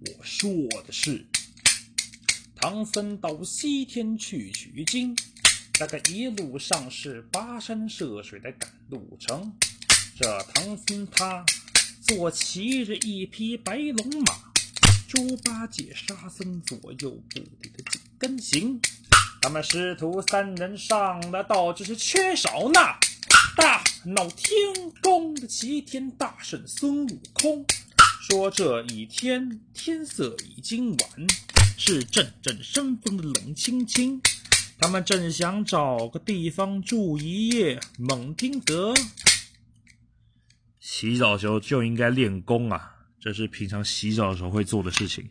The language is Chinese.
我说的是，唐僧到西天去取经，那个一路上是跋山涉水的赶路程。这唐僧他坐骑着一匹白龙马，猪八戒、沙僧左右不离的紧跟行。他们师徒三人上了道，只是缺少那大闹天宫的齐天大圣孙悟空。说这一天天色已经晚，是阵阵生风的冷清清。他们正想找个地方住一夜，猛听得洗澡时候就应该练功啊，这是平常洗澡的时候会做的事情。